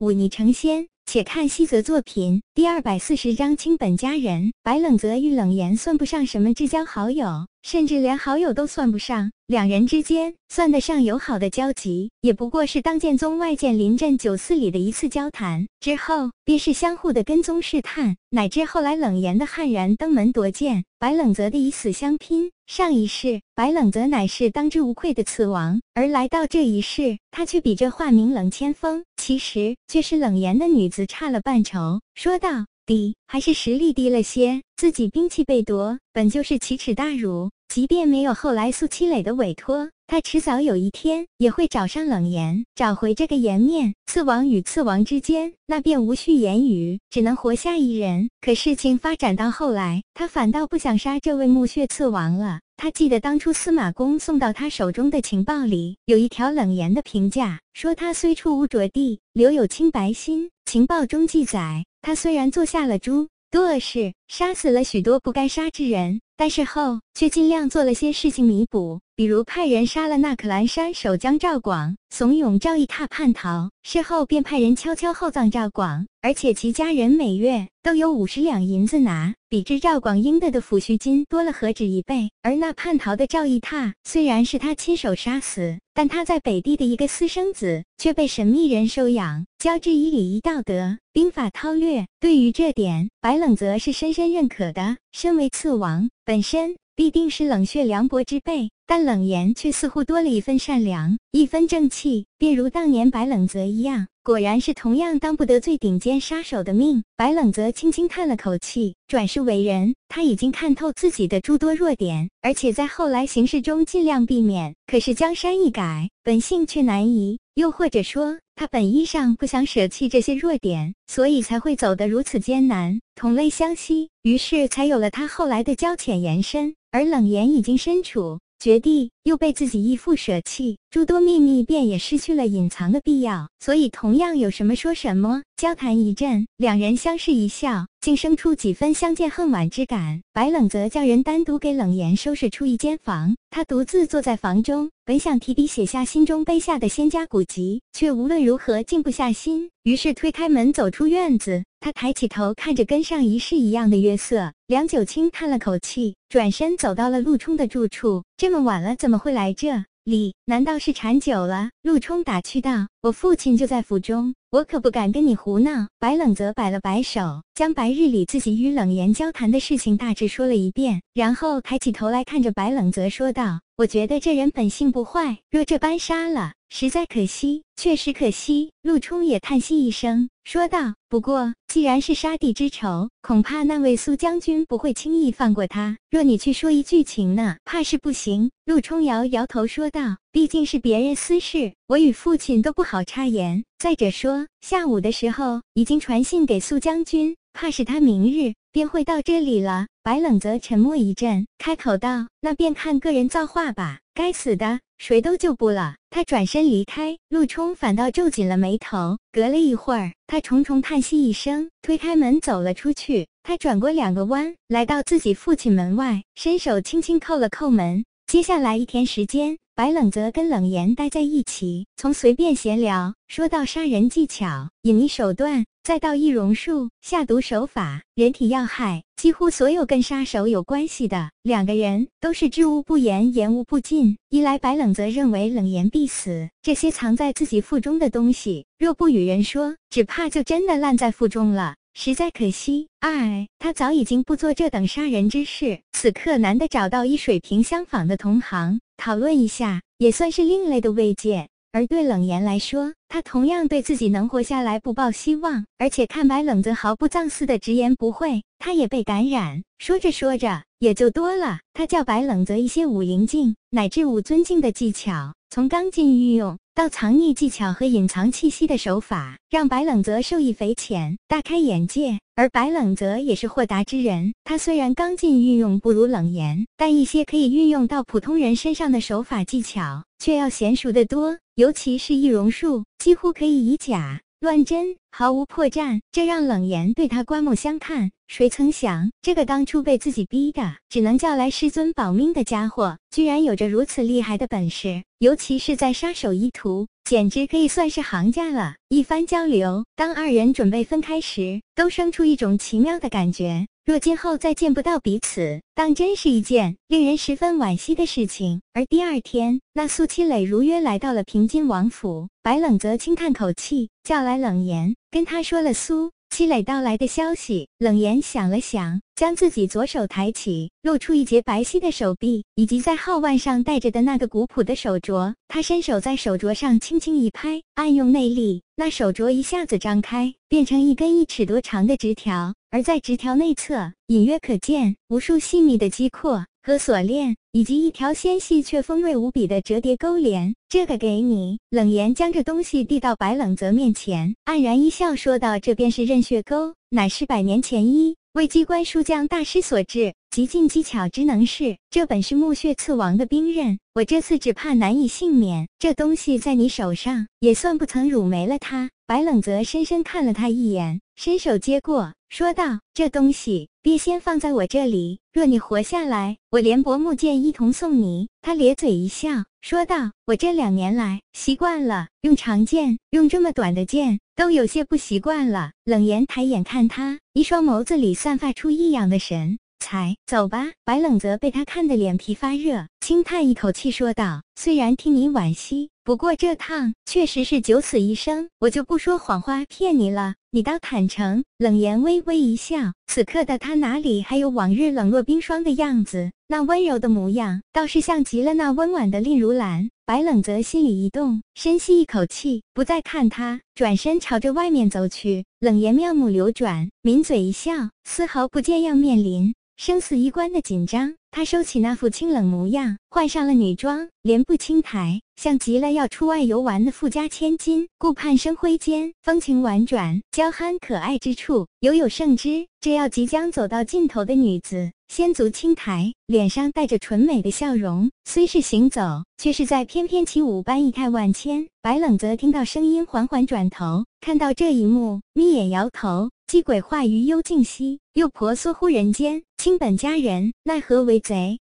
忤逆成仙。且看西泽作品第二百四十章清本佳人。白冷泽与冷言算不上什么至交好友，甚至连好友都算不上。两人之间算得上友好的交集，也不过是当剑宗外剑临阵九四里的一次交谈，之后便是相互的跟踪试探，乃至后来冷言的悍然登门夺剑，白冷泽的以死相拼。上一世，白冷泽乃是当之无愧的刺王，而来到这一世，他却比这化名冷千锋，其实却是冷言的女子差了半筹。说道：“低，还是实力低了些，自己兵器被夺，本就是奇耻大辱。即便没有后来苏七磊的委托。”他迟早有一天也会找上冷言，找回这个颜面。刺王与刺王之间，那便无需言语，只能活下一人。可事情发展到后来，他反倒不想杀这位墓穴刺王了。他记得当初司马公送到他手中的情报里，有一条冷言的评价，说他虽出污浊地，留有清白心。情报中记载，他虽然做下了诸多恶事，杀死了许多不该杀之人，但事后却尽量做了些事情弥补。比如派人杀了那可兰山守将赵广，怂恿赵义踏叛逃，事后便派人悄悄厚葬赵广，而且其家人每月都有五十两银子拿，比之赵广应得的抚恤金多了何止一倍。而那叛逃的赵义踏虽然是他亲手杀死，但他在北地的一个私生子却被神秘人收养，教之以礼仪道德、兵法韬略。对于这点，白冷则是深深认可的。身为刺王，本身。必定是冷血凉薄之辈，但冷言却似乎多了一份善良，一分正气，便如当年白冷泽一样。果然是同样当不得最顶尖杀手的命。白冷泽轻轻叹了口气，转世为人，他已经看透自己的诸多弱点，而且在后来行事中尽量避免。可是江山易改，本性却难移。又或者说，他本意上不想舍弃这些弱点，所以才会走得如此艰难。同类相吸，于是才有了他后来的交浅言深。而冷言已经身处绝地，又被自己义父舍弃，诸多秘密便也失去了隐藏的必要。所以同样有什么说什么。交谈一阵，两人相视一笑，竟生出几分相见恨晚之感。白冷则叫人单独给冷言收拾出一间房，他独自坐在房中，本想提笔写下心中碑下的仙家古籍，却无论如何静不下心，于是推开门走出院子。他抬起头看着跟上一世一样的月色，梁九清叹了口气，转身走到了陆冲的住处。这么晚了，怎怎么会来这？里难道是馋酒了？陆冲打趣道：“我父亲就在府中，我可不敢跟你胡闹。”白冷泽摆了摆手，将白日里自己与冷言交谈的事情大致说了一遍，然后抬起头来看着白冷泽说道：“我觉得这人本性不坏，若这般杀了，实在可惜，确实可惜。”陆冲也叹息一声，说道：“不过既然是杀弟之仇，恐怕那位苏将军不会轻易放过他。若你去说一句情呢，怕是不行。”陆冲摇摇头说道：“毕竟是别人私事，我与父亲都不好插言。再者说，下午的时候已经传信给苏将军，怕是他明日便会到这里了。”白冷则沉默一阵，开口道：“那便看个人造化吧。该死的，谁都救不了。”他转身离开，陆冲反倒皱紧了眉头。隔了一会儿，他重重叹息一声，推开门走了出去。他转过两个弯，来到自己父亲门外，伸手轻轻扣了扣门。接下来一天时间，白冷泽跟冷言待在一起，从随便闲聊说到杀人技巧、隐匿手段。再到易容术、下毒手法、人体要害，几乎所有跟杀手有关系的，两个人都是知无不言，言无不尽。一来白冷则认为冷言必死，这些藏在自己腹中的东西，若不与人说，只怕就真的烂在腹中了，实在可惜。唉他早已经不做这等杀人之事，此刻难得找到一水平相仿的同行，讨论一下，也算是另类的慰藉。而对冷言来说，他同样对自己能活下来不抱希望，而且看白冷则毫不藏私的直言不讳，他也被感染。说着说着，也就多了。他教白冷则一些武灵镜乃至武尊境的技巧，从刚劲运用到藏匿技巧和隐藏气息的手法，让白冷泽受益匪浅，大开眼界。而白冷泽也是豁达之人，他虽然刚劲运用不如冷言，但一些可以运用到普通人身上的手法技巧，却要娴熟得多。尤其是易容术，几乎可以以假乱真，毫无破绽，这让冷言对他刮目相看。谁曾想，这个当初被自己逼的只能叫来师尊保命的家伙，居然有着如此厉害的本事。尤其是在杀手一途。简直可以算是行家了。一番交流，当二人准备分开时，都生出一种奇妙的感觉。若今后再见不到彼此，当真是一件令人十分惋惜的事情。而第二天，那苏七磊如约来到了平津王府，白冷泽轻叹口气，叫来冷言，跟他说了苏。积累到来的消息，冷言想了想，将自己左手抬起，露出一截白皙的手臂，以及在号腕上戴着的那个古朴的手镯。他伸手在手镯上轻轻一拍，暗用内力，那手镯一下子张开，变成一根一尺多长的直条，而在直条内侧，隐约可见无数细密的机括。和锁链，以及一条纤细却锋锐无比的折叠钩镰，这个给你。冷言将这东西递到白冷泽面前，黯然一笑，说道：“这便是刃血钩，乃是百年前一为机关书将大师所制，极尽技巧之能事。这本是木血刺王的兵刃，我这次只怕难以幸免。这东西在你手上，也算不曾辱没了他。”白冷泽深深看了他一眼，伸手接过，说道：“这东西，别先放在我这里。若你活下来，我连薄木剑一同送你。”他咧嘴一笑，说道：“我这两年来习惯了用长剑，用这么短的剑，都有些不习惯了。”冷言抬眼看他，一双眸子里散发出异样的神。才走吧。白冷泽被他看得脸皮发热，轻叹一口气说道：“虽然替你惋惜，不过这趟确实是九死一生，我就不说谎话骗你了。你倒坦诚。”冷言微微一笑，此刻的他哪里还有往日冷若冰霜的样子？那温柔的模样，倒是像极了那温婉的令如兰。白冷泽心里一动，深吸一口气，不再看他，转身朝着外面走去。冷言妙目流转，抿嘴一笑，丝毫不见要面临。生死一关的紧张，他收起那副清冷模样，换上了女装，莲步轻抬，像极了要出外游玩的富家千金。顾盼生辉间，风情婉转，娇憨可爱之处犹有胜之。这要即将走到尽头的女子，仙足轻抬，脸上带着纯美的笑容，虽是行走，却是在翩翩起舞般仪态万千。白冷泽听到声音，缓缓转头，看到这一幕，眯眼摇头。姬鬼化于幽静兮，又婆娑乎人间。卿本佳人，奈何为贼？